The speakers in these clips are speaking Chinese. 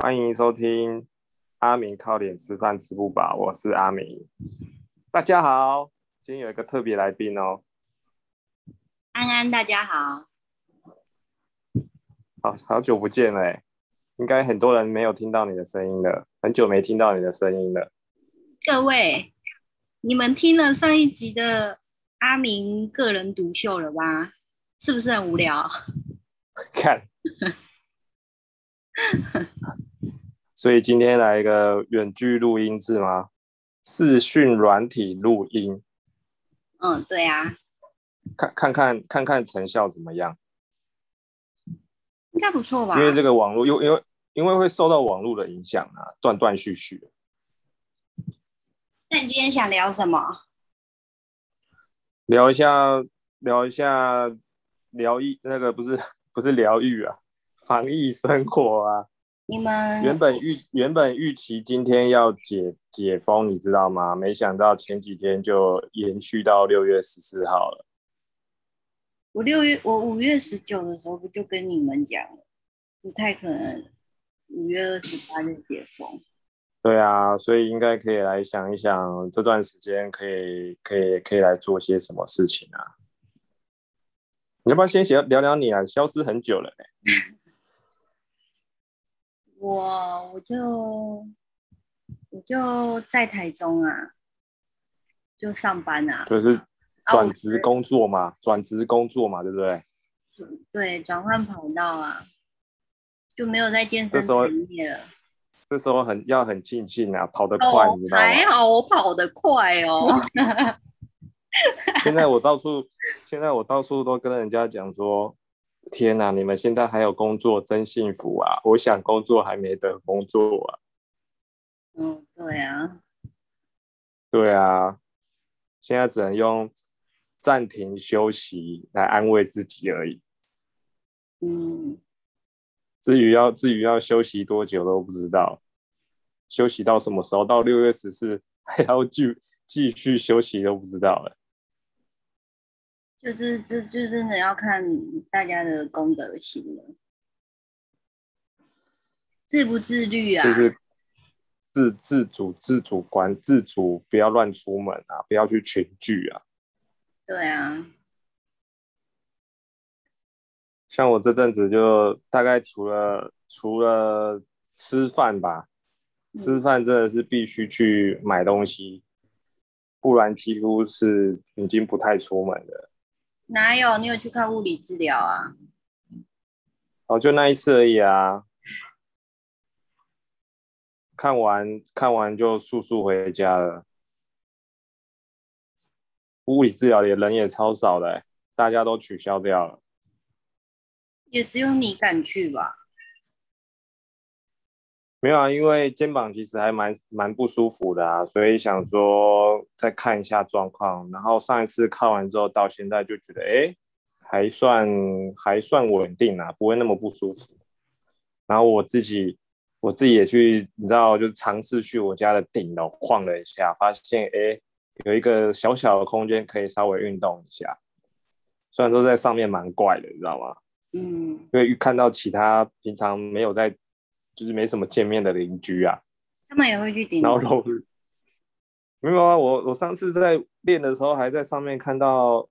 欢迎收听阿明靠脸吃饭吃不饱，我是阿明。大家好，今天有一个特别来宾哦，安安，大家好。好好久不见了欸，应该很多人没有听到你的声音了，很久没听到你的声音了。各位，你们听了上一集的阿明个人独秀了吧？是不是很无聊？看，所以今天来一个远距录音是吗？视讯软体录音，嗯，对啊，看看看看看成效怎么样？应该不错吧？因为这个网络，因为因为因为会受到网络的影响啊，断断续续。那你今天想聊什么？聊一下，聊一下疗愈那个不是不是疗愈啊，防疫生活啊。你们原本预原本预期今天要解解封，你知道吗？没想到前几天就延续到六月十四号了。我六月我五月十九的时候不就跟你们讲了，不太可能五月二十八日解封。对啊，所以应该可以来想一想这段时间可以可以可以来做些什么事情啊？你要不要先聊聊聊你啊？消失很久了呢、我我就我就在台中啊，就上班啊，就是转职工作嘛，转职工作嘛，对不对？对，转换跑道啊，就没有在健身这时候产业了。这时候很要很庆幸啊，跑得快，哦你知道吗？还好我跑得快哦。现在我到处，现在我到处都跟人家讲说，天哪，你们现在还有工作，真幸福啊！我想工作还没得工作啊。嗯，对啊，对啊，现在只能用暂停休息来安慰自己而已。嗯，至于要至于要休息多久都不知道，休息到什么时候？到六月十四 还要继继续休息都不知道了。就是这就真的要看大家的公德心了，自不自律啊？就是自自主自主管自主，不要乱出门啊，不要去群聚啊。对啊，像我这阵子就大概除了除了吃饭吧，嗯吃饭真的是必须去买东西，不然几乎是已经不太出门了。哪有？你有去看物理治疗啊？哦，就那一次而已啊。看完看完就速速回家了。物理治疗也人也超少的欸、大家都取消掉了。也只有你敢去吧？没有啊，因为肩膀其实还蛮蛮不舒服的啊，所以想说再看一下状况。然后上一次看完之后，到现在就觉得，哎，还算还算稳定啊，不会那么不舒服。然后我自己我自己也去，你知道，就尝试去我家的顶楼晃了一下，发现，哎，有一个小小的空间可以稍微运动一下。虽然说在上面蛮怪的，你知道吗？嗯，因为看到其他平常没有在，就是没什么见面的邻居啊，他们也会去顶楼。然后都没有啊，我我上次在练的时候还在上面看到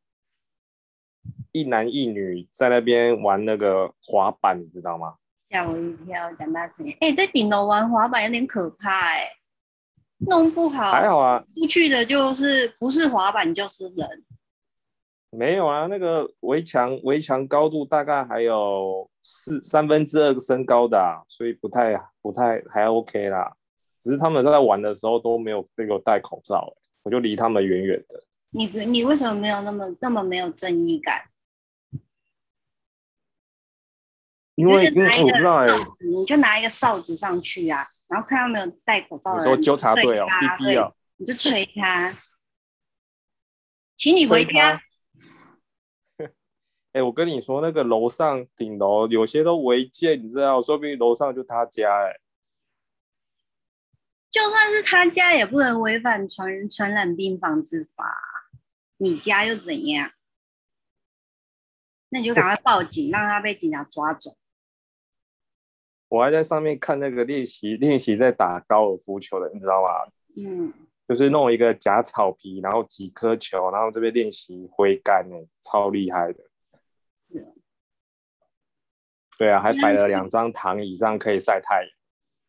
一男一女在那边玩那个滑板，你知道吗？吓我一跳，讲大声。哎、在顶楼玩滑板有点可怕哎、弄不好还好啊，出去的就是不是滑板就是人。没有啊，那个围墙围墙高度大概还有四三分之二个身高的、啊，所以不太不太还 OK 啦。只是他们在玩的时候都没有给我戴口罩、欸我就离他们远远的。你不你为什么没有那么那么没有正义感？因为因为我知道哎、哨子，你就拿一个哨子上去啊，然后看到没有戴口罩的人，你说纠察队哦对他，B B 哦，你就捶他，请你回吹家他。哎、我跟你说，那个楼上顶楼有些都违建，你知道，说不定楼上就他家哎、就算是他家，也不能违反传传染病防治法。你家又怎样？那你就赶快报警，让他被警察抓走。我还在上面看那个练习练习在打高尔夫球的，你知道吗？嗯，就是弄一个假草皮，然后几颗球，然后这边练习挥杆呢，超厉害的。对啊，还摆了两张躺椅，这样可以晒太阳。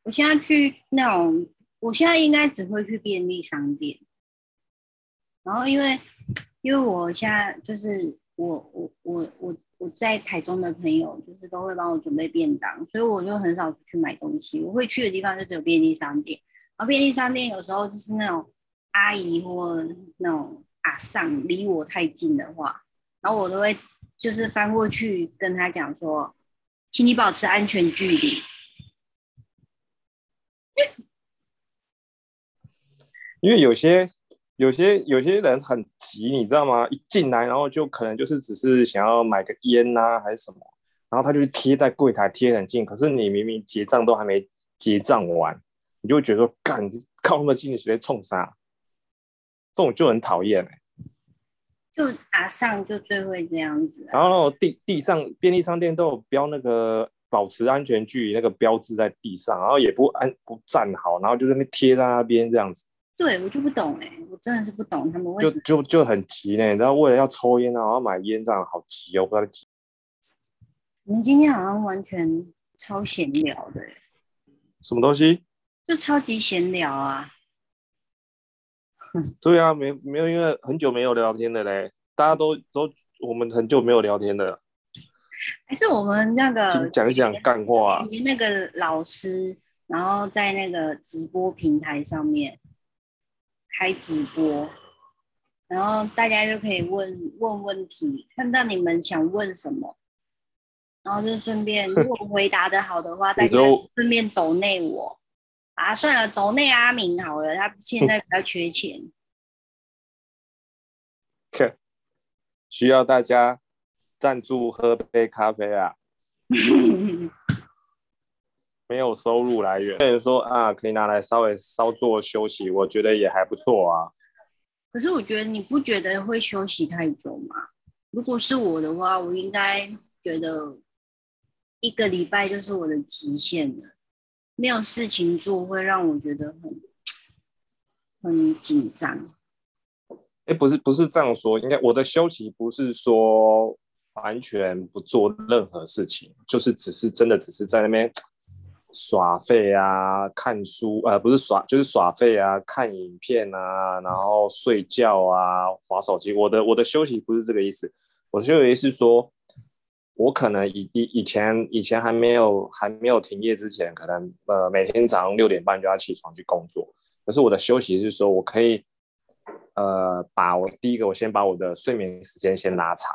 我现在去那种，我现在应该只会去便利商店。然后因为，因为我现在就是我我我我我在台中的朋友，就是都会帮我准备便当，所以我就很少去买东西。我会去的地方就只有便利商店。然后便利商店有时候就是那种阿姨或那种阿上离我太近的话，然后我都会就是翻过去跟他讲说。请你保持安全距离。因为有些、有些、有些人很急，你知道吗？一进来，然后就可能就是只是想要买个烟呐，还是什么，然后他就贴在柜台贴很近。可是你明明结账都还没结账完，你就会觉得说，干靠那么近，你直接冲啥？这种就很讨厌哎。就阿上就最会这样子，然后地地上便利商店都有标那个保持安全距离那个标志在地上，然后也不安不站好，然后就在那贴在那边这样子。对我就不懂哎，我真的是不懂他们为什么就就就很急呢，然后为了要抽烟啊，然后买烟这样好急哦，不知道急。我们今天好像完全超闲聊的，什么东西？就超级闲聊啊。对啊，没没有，因为很久没有聊天的嘞，大家都都我们很久没有聊天的，还是我们那个讲一讲干话。那个老师，然后在那个直播平台上面开直播，然后大家就可以问问问题，看到你们想问什么，然后就顺便如果回答的好的话，大家顺便抖内我。啊，算了，抖内阿明好了，他现在比较缺钱，需要大家赞助喝杯咖啡啊，没有收入来源，所以说啊，可以拿来稍微稍作休息，我觉得也还不错啊。可是我觉得你不觉得会休息太久吗？如果是我的话，我应该觉得一个礼拜就是我的极限了。没有事情做会让我觉得很很紧张。哎，不是不是这样说，应该我的休息不是说完全不做任何事情，就是只是真的只是在那边耍废啊，看书呃不是耍就是耍废啊，看影片啊，然后睡觉啊，划手机。我的我的休息不是这个意思，我的休息是说。我可能以以以前以前还没有还没有停业之前，可能呃每天早上六点半就要起床去工作。可是我的休息是说，我可以呃把我第一个我先把我的睡眠时间先拉长，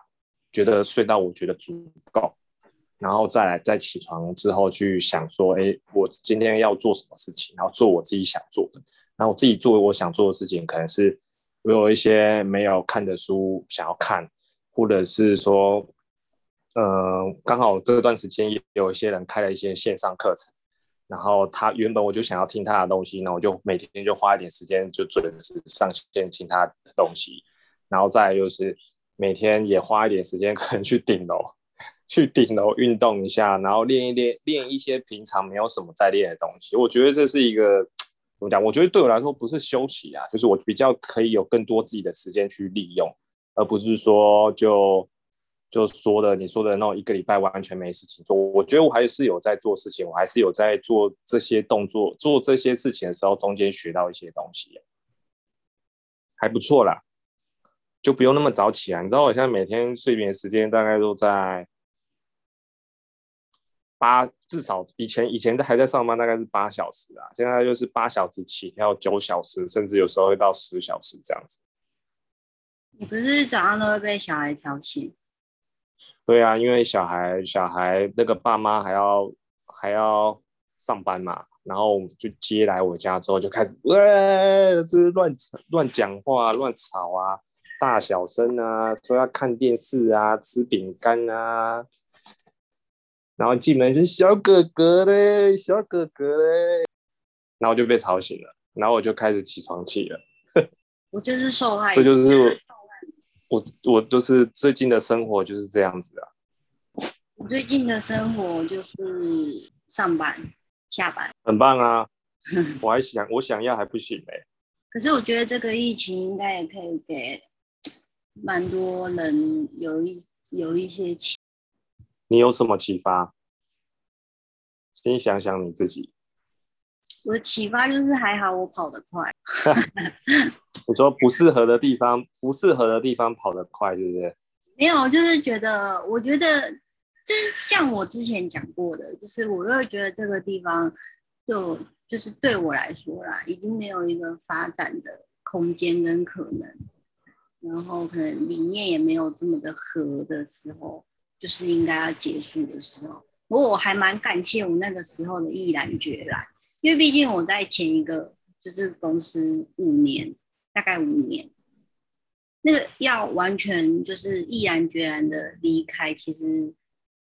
觉得睡到我觉得足够，然后再来再起床之后去想说，哎，我今天要做什么事情，然后做我自己想做的。然后我自己做我想做的事情，可能是我有一些没有看的书想要看，或者是说。呃，刚好这段时间也有一些人开了一些线上课程，然后他原本我就想要听他的东西，那我就每天就花一点时间就准时上线听他的东西，然后再就是每天也花一点时间可能去顶楼，去顶楼运动一下，然后练一练练一些平常没有什么在练的东西。我觉得这是一个怎么讲？我觉得对我来说不是休息啊，就是我比较可以有更多自己的时间去利用，而不是说就。就说的你说的那种一个礼拜完全没事情做，我觉得我还是有在做事情，我还是有在做这些动作，做这些事情的时候，中间学到一些东西，还不错啦，就不用那么早起来。你知道我现在每天睡眠时间大概都在八，至少以前以前还在上班，大概是八小时啊，现在就是八小时起跳九小时，甚至有时候会到十小时这样子。你不是早上都会被小孩吵醒？对啊，因为小孩小孩那个爸妈还要还要上班嘛，然后就接来我家之后就开始，喂，这是乱乱讲话、乱吵啊，大小声啊，说要看电视啊，吃饼干啊，然后进门就小哥哥嘞，小哥哥嘞，然后就被吵醒了，然后我就开始起床气了。我就是受害，这就是。我我就是最近的生活就是这样子啊。我最近的生活就是上班、下班。很棒啊！我还想我想要还不行哎、可是我觉得这个疫情应该也可以给蛮多人有一有一些启，你有什么启发？先想想你自己。我的启发就是还好我跑得快，你说不适合的地方，不适合的地方跑得快，对不对？没有，就是觉得我觉得就是像我之前讲过的，就是我又觉得这个地方就就是对我来说啦，已经没有一个发展的空间跟可能，然后可能理念也没有这么的合的时候，就是应该要结束的时候。不过我还蛮感谢我那个时候的毅然决然，因为毕竟我在前一个就是公司五年，大概五年，那个要完全就是毅然决然的离开，其实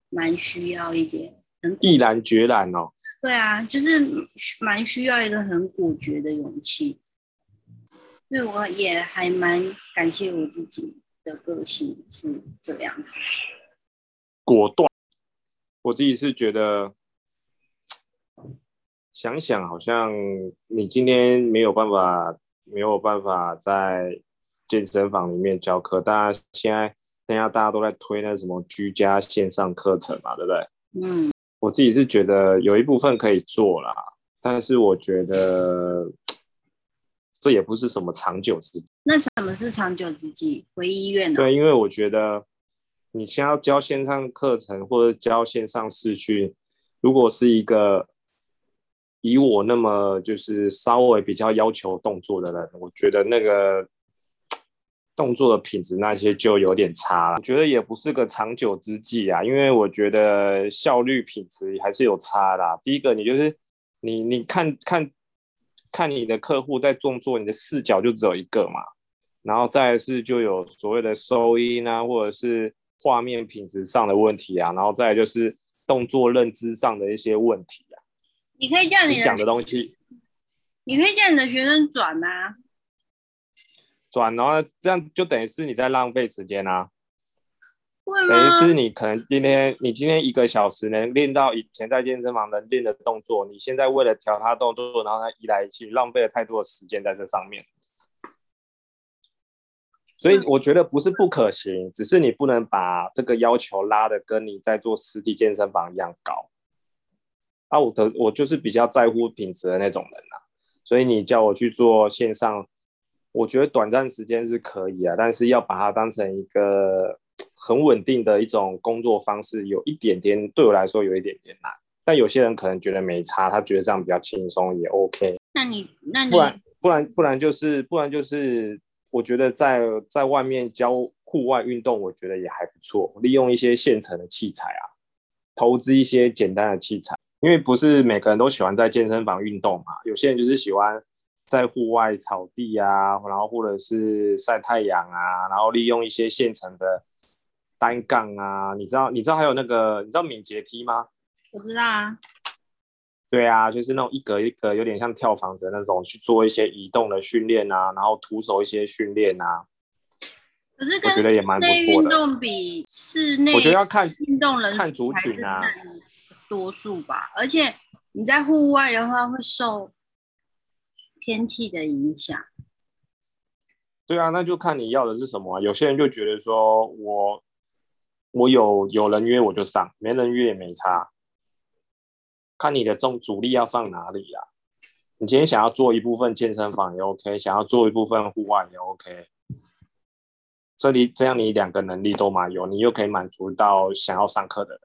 蛮需要一点很毅然决然哦。对啊，就是蛮需要一个很果决的勇气。所以我也还蛮感谢我自己的个性是这样子。果断。我自己是觉得，想想好像你今天没有办法，没有办法在健身房里面教课。大家现在现在大家都在推那什么居家线上课程嘛，对不对？嗯，我自己是觉得有一部分可以做啦，但是我觉得这也不是什么长久之计。那什么是长久之计？回医院呢？对，因为我觉得。你先要教线上课程或者教线上试训，如果是一个以我那么就是稍微比较要求动作的人，我觉得那个动作的品质那些就有点差了。我觉得也不是个长久之计啊，因为我觉得效率品质还是有差啦。第一个，你就是你你看看看你的客户在动作，你的视角就只有一个嘛，然后再是就有所谓的收音啊，或者是。画面品质上的问题啊，然后再就是动作认知上的一些问题。你可以叫你讲的东西，你可以叫你的学生转啊，转，然后这样就等于是你在浪费时间啊。会等于是你可能今天你今天一个小时能练到以前在健身房能练的动作，你现在为了调他动作，然后他一来一去，浪费了太多的时间在这上面。所以我觉得不是不可行，只是你不能把这个要求拉的跟你在做实体健身房一样高。啊，我的我就是比较在乎品质的那种人啊，所以你叫我去做线上，我觉得短暂时间是可以啊，但是要把它当成一个很稳定的一种工作方式，有一点点对我来说有一点点难。但有些人可能觉得没差，他觉得这样比较轻松也 OK。那你那你不然不然不然就是不然就是。我觉得在在外面教户外运动，我觉得也还不错。利用一些现成的器材啊，投资一些简单的器材，因为不是每个人都喜欢在健身房运动嘛。有些人就是喜欢在户外草地啊，然后或者是晒太阳啊，然后利用一些现成的单杠啊。你知道你知道还有那个你知道敏捷梯吗？我知道啊。对啊，就是那种一格一格，有点像跳房子那种，去做一些移动的训练啊，然后徒手一些训练啊。可是我觉得也蛮不错的。运动比室内，我觉得要看运动人看族群啊，多数吧。而且你在户外的话，会受天气的影响。对啊，那就看你要的是什么。有些人就觉得说，我我有有人约我就上，没人约也没差。看你的重主力要放哪里啊？你今天想要做一部分健身房也 OK，想要做一部分户外也 OK。这里这样你两个能力都蛮有，你又可以满足到想要上课的人。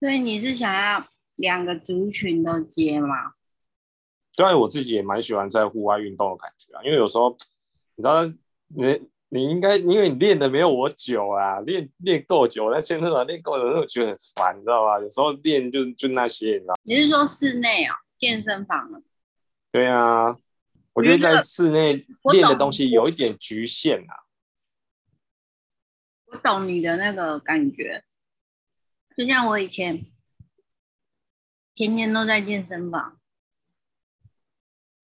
所以你是想要两个族群都接吗？对，我自己也蛮喜欢在户外运动的感觉啊，因为有时候你知道你。你应该，因为你练的没有我久啊，练练够久，在健身房练够久，我觉得很烦，你知道吧？有时候练就就那些，你知道？你是说室内啊，健身房啊？对啊，我觉得在室内练的东西有一点局限啊。我懂你的那个感觉，就像我以前天天都在健身房，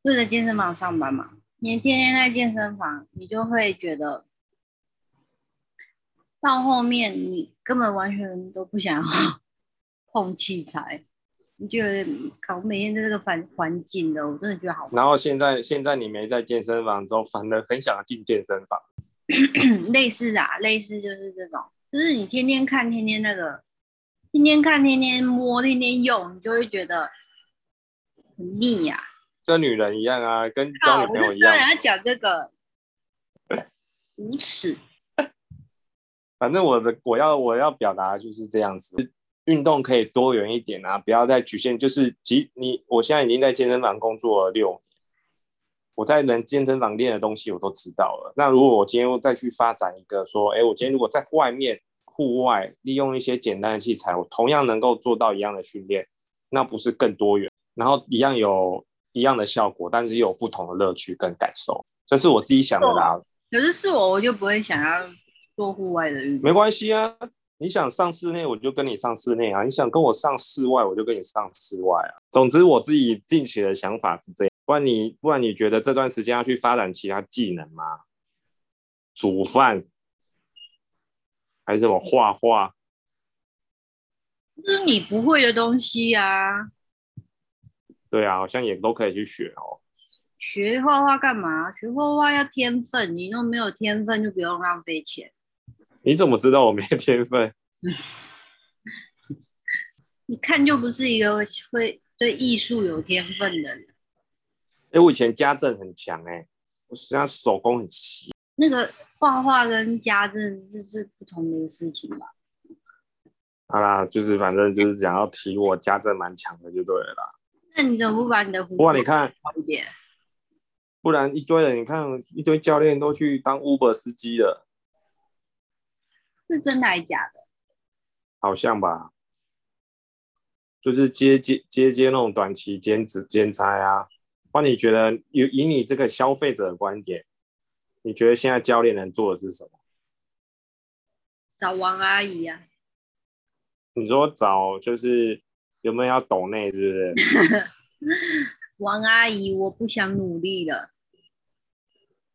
就在健身房上班嘛。你天天在健身房，你就会觉得到后面你根本完全都不想要 碰器材，你觉得靠，每天在这个环环境的，我真的觉得好。然后现在现在你没在健身房之后，反而很想进健身房。类似啊，类似就是这种，就是你天天看，天天那个，天天看，天天摸，天天用，你就会觉得很腻呀。跟女人一样啊，跟交女朋友一样。我讲这个无耻。反正我的我要我要表达就是这样子，运动可以多元一点啊，不要再局限。就是即你，我现在已经在健身房工作了六年，我在能健身房练的东西我都知道了。那如果我今天再去发展一个说，哎，我今天如果在外面户外利用一些简单的器材，我同样能够做到一样的训练，那不是更多元，然后一样有一样的效果，但是又有不同的乐趣跟感受，这是我自己想的啦。可是是我，我就不会想要。做户外的运动没关系啊，你想上室内我就跟你上室内啊，你想跟我上室外我就跟你上室外啊。总之我自己近期的想法是这样，不然你不然你觉得这段时间要去发展其他技能吗？煮饭还是什么画画？这是你不会的东西啊。对啊，好像也都可以去学哦。学画画干嘛？学画画要天分，你又没有天分就不用浪费钱。你怎么知道我没天分？你看就不是一个会对艺术有天分的人。哎，我以前家政很强哎，我实际上手工很奇。那个画画跟家政是是不同的事情吧？好啦，就是反正就是想要提我家政蛮强的就对了啦。那你怎么不把你的胡哇，你看好一点？不然一堆人，你看一堆教练都去当 Uber 司机了。是真的还是假的？好像吧，就是接接接接那种短期兼职兼差啊。那你觉得以以你这个消费者的观点，你觉得现在教练能做的是什么？找王阿姨啊？你说找就是有没有要抖内，是不是？王阿姨，我不想努力了。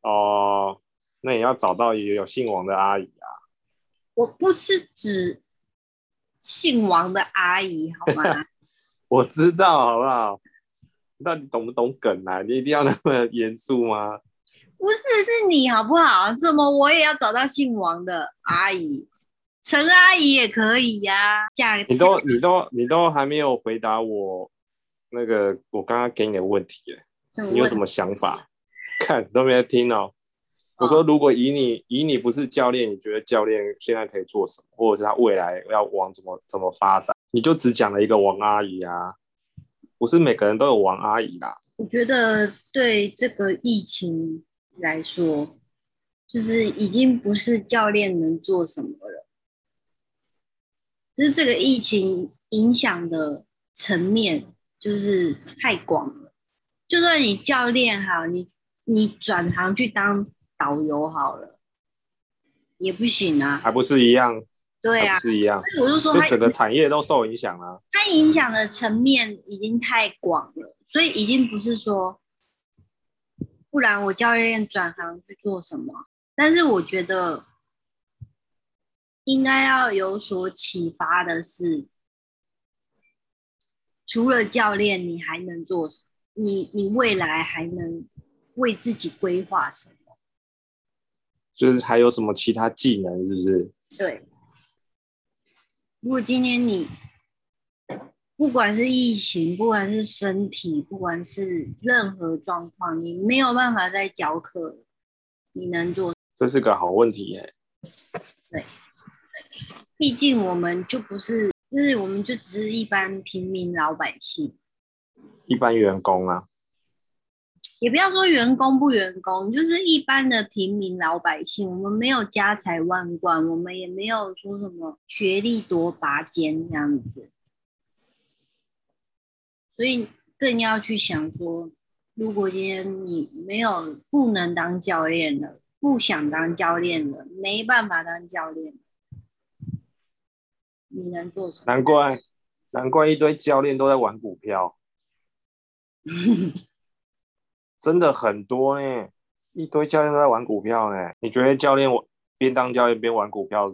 哦，那也要找到也有姓王的阿姨啊。我不是指姓王的阿姨，好吗？我知道，好不好？你到底懂不懂梗啊？你一定要那么严肃吗？不是，是你好不好？什么我也要找到姓王的阿姨？陈阿姨也可以呀。嫁你都你都你都还没有回答我那个我刚刚给你的问题，你有什么想法？看都没有听哦。我说，如果以你以你不是教练，你觉得教练现在可以做什么，或者是他未来要往怎么怎么发展？你就只讲了一个王阿姨啊，不是每个人都有王阿姨啦。我觉得对这个疫情来说，就是已经不是教练能做什么了，就是这个疫情影响的层面就是太广了。就算你教练好，你你转行去当。导游好了，也不行啊，还不是一样？对啊，是一样。所以我就说，它整个产业都受影响了。它影响的层面已经太广了，所以已经不是说，不然我教练转行去做什么？但是我觉得应该要有所启发的是，除了教练，你还能做什？你你未来还能为自己规划什么？就是还有什么其他技能，是不是？对。如果今天你不管是疫情，不管是身体，不管是任何状况，你没有办法再教课，你能做？这是个好问题耶。对。毕竟我们就不是，就是我们就只是一般平民老百姓，一般员工啊。也不要说员工不员工，就是一般的平民老百姓。我们没有家财万贯，我们也没有说什么学历多拔尖这样子，所以更要去想说，如果今天你没有不能当教练了，不想当教练了，没办法当教练，你能做什么？难怪，难怪一堆教练都在玩股票。真的很多呢，一堆教练都在玩股票呢。你觉得教练我边当教练边玩股票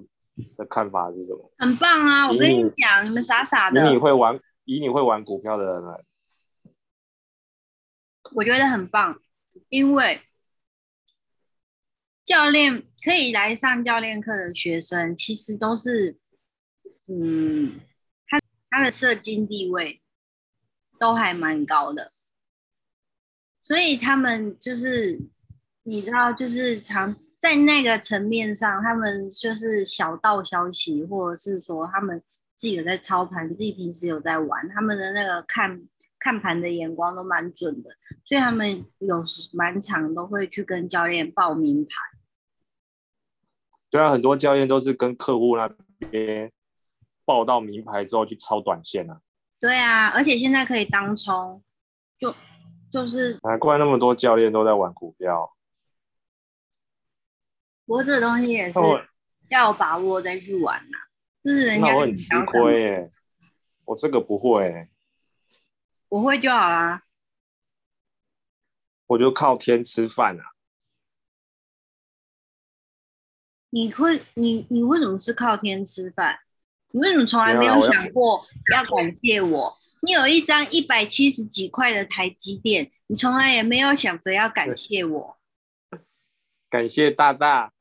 的看法是什么？很棒啊！我跟你讲，你们傻傻的。以你会玩，以你会玩股票的人来，我觉得很棒，因为教练可以来上教练课的学生，其实都是，嗯，他他的社经地位都还蛮高的，所以他们就是你知道，就是常在那个层面上，他们就是小道消息，或者是说他们自己有在操盘，自己平时有在玩，他们的那个看看盘的眼光都蛮准的，所以他们有时蛮常都会去跟教练报名牌。对啊，很多教练都是跟客户那边报到名牌之后去抄短线啊。对啊，而且现在可以当冲，就就是难怪那么多教练都在玩股票。不过这东西也是要有把握再去玩呐、就是人家很吃想亏耶，我这个不会耶，我会就好啦。我就靠天吃饭啊。你会，你你为什么是靠天吃饭？你为什么从来没有想过要感谢我？你有一张一百七十几块的台积电，你从来也没有想着要感谢我。感谢大大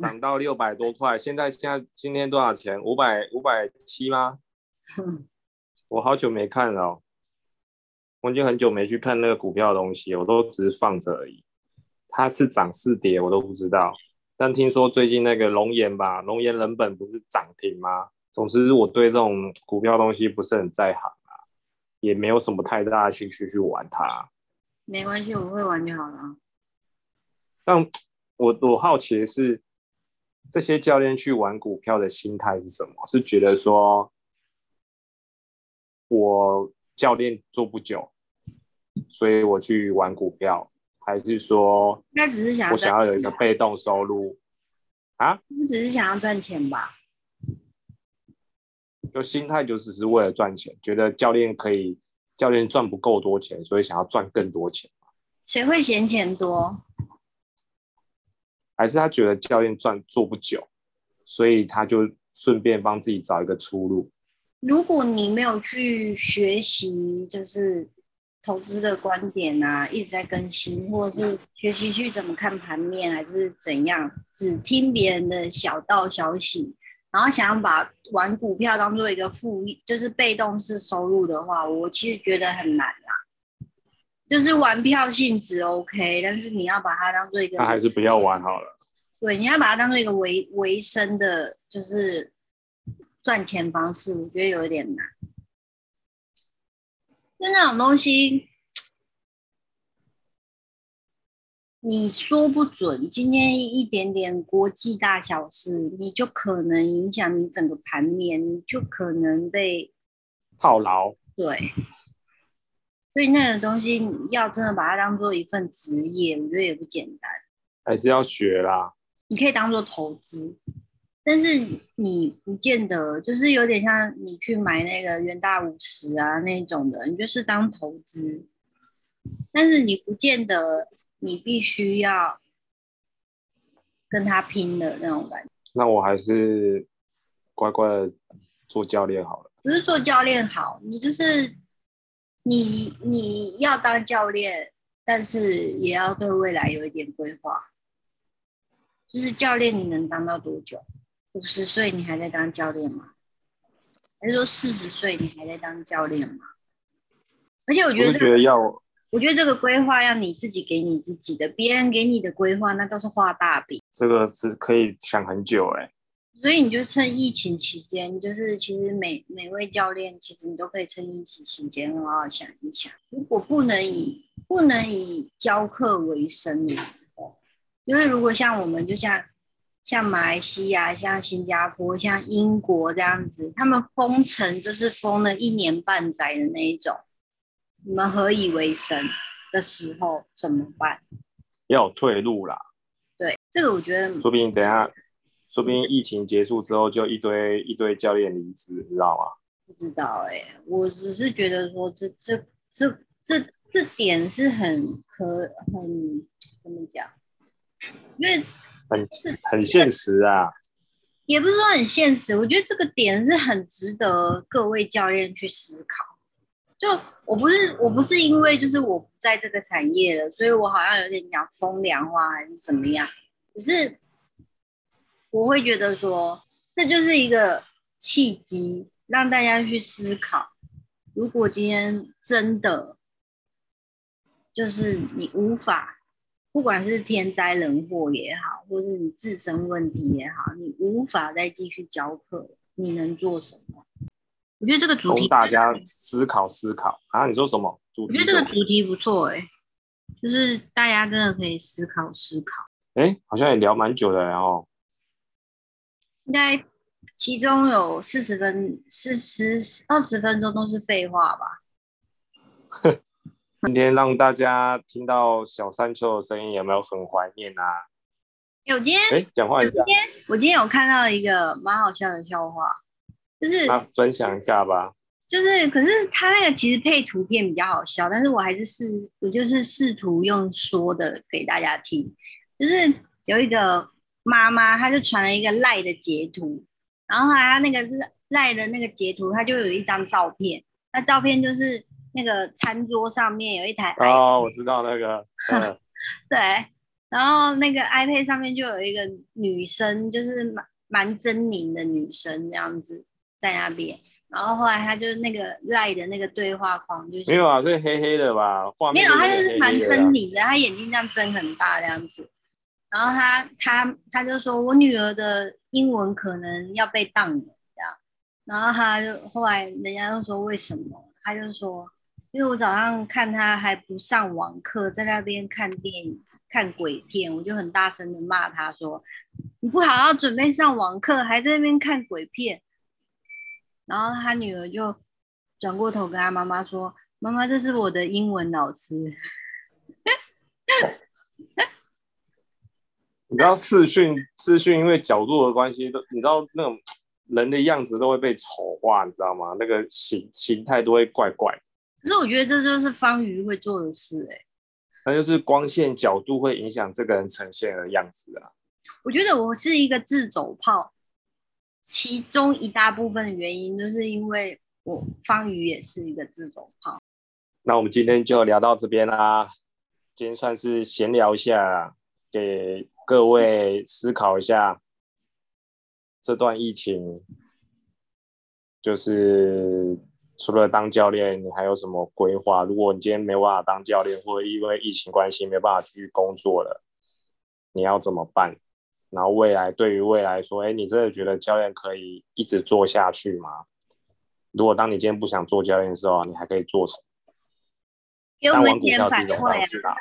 涨到六百多块，现在现在今天多少钱？五百五百七吗？我好久没看了哦、我已经很久没去看那个股票的东西，我都只是放着而已。它是涨是跌我都不知道，但听说最近那个龙岩吧，龙岩人本不是涨停吗？总之我对这种股票东西不是很在行啊，也没有什么太大的兴趣去玩它。没关系，我会玩就好了。但我我好奇的是，这些教练去玩股票的心态是什么？是觉得说，我教练做不久，所以我去玩股票，还是说他只是想要我想要有一个被动收入啊？你，只是想要赚钱吧？就心态就只是为了赚钱，觉得教练可以，教练赚不够多钱，所以想要赚更多钱，谁会嫌钱多？还是他觉得教练赚做不久，所以他就顺便帮自己找一个出路？如果你没有去学习，就是投资的观点啊，一直在更新，或者是学习去怎么看盘面，还是怎样，只听别人的小道消息，然后想要把玩股票当做一个副业，就是被动式收入的话，我其实觉得很难啦。就是玩票性质 OK，但是你要把它当做一个那还是不要玩好了。对，你要把它当做一个维维生的，就是赚钱方式，我觉得有一点难。就那种东西，你说不准，今天一点点国际大小事，你就可能影响你整个盘面，你就可能被套牢，对。所以那个东西，你要真的把它当做一份职业，我觉得也不简单。还是要学啦。你可以当做投资，但是你不见得就是有点像你去买那个元大五十啊那种的，你就是当投资，但是你不见得你必须要跟他拼的那种感觉。那我还是乖乖的做教练好了。不是做教练好，你就是你你要当教练，但是也要对未来有一点规划。就是教练，你能当到多久？五十岁你还在当教练吗？还是说四十岁你还在当教练吗？而且我我觉得我，是觉得要我觉得这个规划要你自己给你自己的，别人给你的规划那都是画大饼。这个是可以想很久哎、所以你就趁疫情期间，就是其实每每位教练，其实你都可以趁疫情期间好好想一想，如果不能以不能以教课为生的时候，因为如果像我们，就像像马来西亚、像新加坡、像英国这样子，他们封城就是封了一年半载的那一种，你们何以为生的时候怎么办？要有退路啦。对，这个我觉得说不定等下，说不定疫情结束之后就一堆一堆教练离职，你知道吗？不知道哎、我只是觉得说这这这这这点是很可很怎么讲？因为很是很现实啊。也不是说很现实，我觉得这个点是很值得各位教练去思考。就我不是我不是因为就是我不在这个产业了，所以我好像有点讲风凉话还是怎么样，只是我会觉得说，这就是一个契机，让大家去思考，如果今天真的就是你无法，不管是天灾人祸也好，或是你自身问题也好，你无法再继续教课，你能做什么？我觉得这个主题供大家思考思考啊！你说什么？主题我觉得这？个主题不错哎、就是大家真的可以思考思考。哎，好像也聊蛮久的，然后应该其中有四十分、四十二十分钟都是废话吧？今天让大家听到小山丘的声音，有没有很怀念啊？有今天哎，讲话一下今天我今天有看到一个蛮好笑的笑话，就是啊，分享一下吧。就是，可是他那个其实配图片比较好笑，但是我还是试，我就是试图用说的给大家听。就是有一个妈妈，她就传了一个赖的截图，然后她那个赖的那个截图，她就有一张照片，那照片就是那个餐桌上面有一台、哦，我知道那个，嗯，对，然后那个 iPad 上面就有一个女生，就是蛮蛮狰狞的女生这样子在那边。然后后来他就那个赖的那个对话框就没有啊，这黑黑的吧？画面没有，他就就是蛮狰狞的，他眼睛这样睁很大这样子。然后他他他就说我女儿的英文可能要被当了这样。然后他就后来人家就说为什么？他就说因为我早上看他还不上网课，在那边看电影看鬼片，我就很大声的骂他说你不好好准备上网课，还在那边看鬼片。然后他女儿就转过头跟他妈妈说：“妈妈，这是我的英文老师。你知道视讯视讯因为角度的关系，都你知道那种人的样子都会被丑化，你知道吗？那个形形态都会怪怪的，”可是我觉得这就是方瑜会做的事、欸，那就是光线角度会影响这个人呈现的样子啊。我觉得我是一个自走炮，其中一大部分的原因就是因为我方宇也是一个自走炮。那我们今天就聊到这边啦，今天算是闲聊一下，给各位思考一下这段疫情，就是除了当教练，你还有什么规划？如果你今天没办法当教练，或者因为疫情关系没办法继续工作了，你要怎么办？然后未来对于未来说，哎，你真的觉得教练可以一直做下去吗？如果当你今天不想做教练的时候，你还可以做什么？给我们一点反馈啊！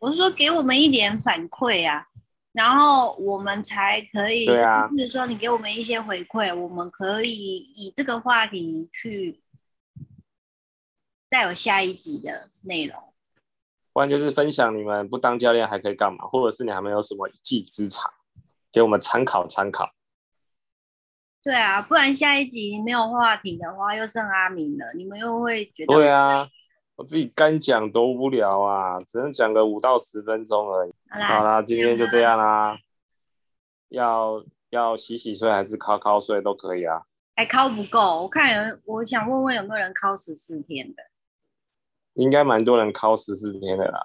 我是说给我们一点反馈啊，然后我们才可以，对啊就是说你给我们一些回馈，我们可以以这个话题去再有下一集的内容。不然就是分享你们不当教练还可以干嘛，或者是你还没有什么一技之长，给我们参考参考。对啊，不然下一集没有话题的话，又剩阿明了，你们又会觉得对啊，我自己干讲多无聊啊，只能讲个五到十分钟而已。好啦，好啦，今天就这样啦。要要洗洗睡还是敲敲睡都可以啊。还敲不够，我看有，我想问问有没有人敲十四天的。应该蛮多人敲十四天的啦。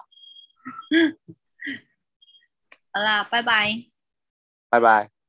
好啦，拜拜。拜拜。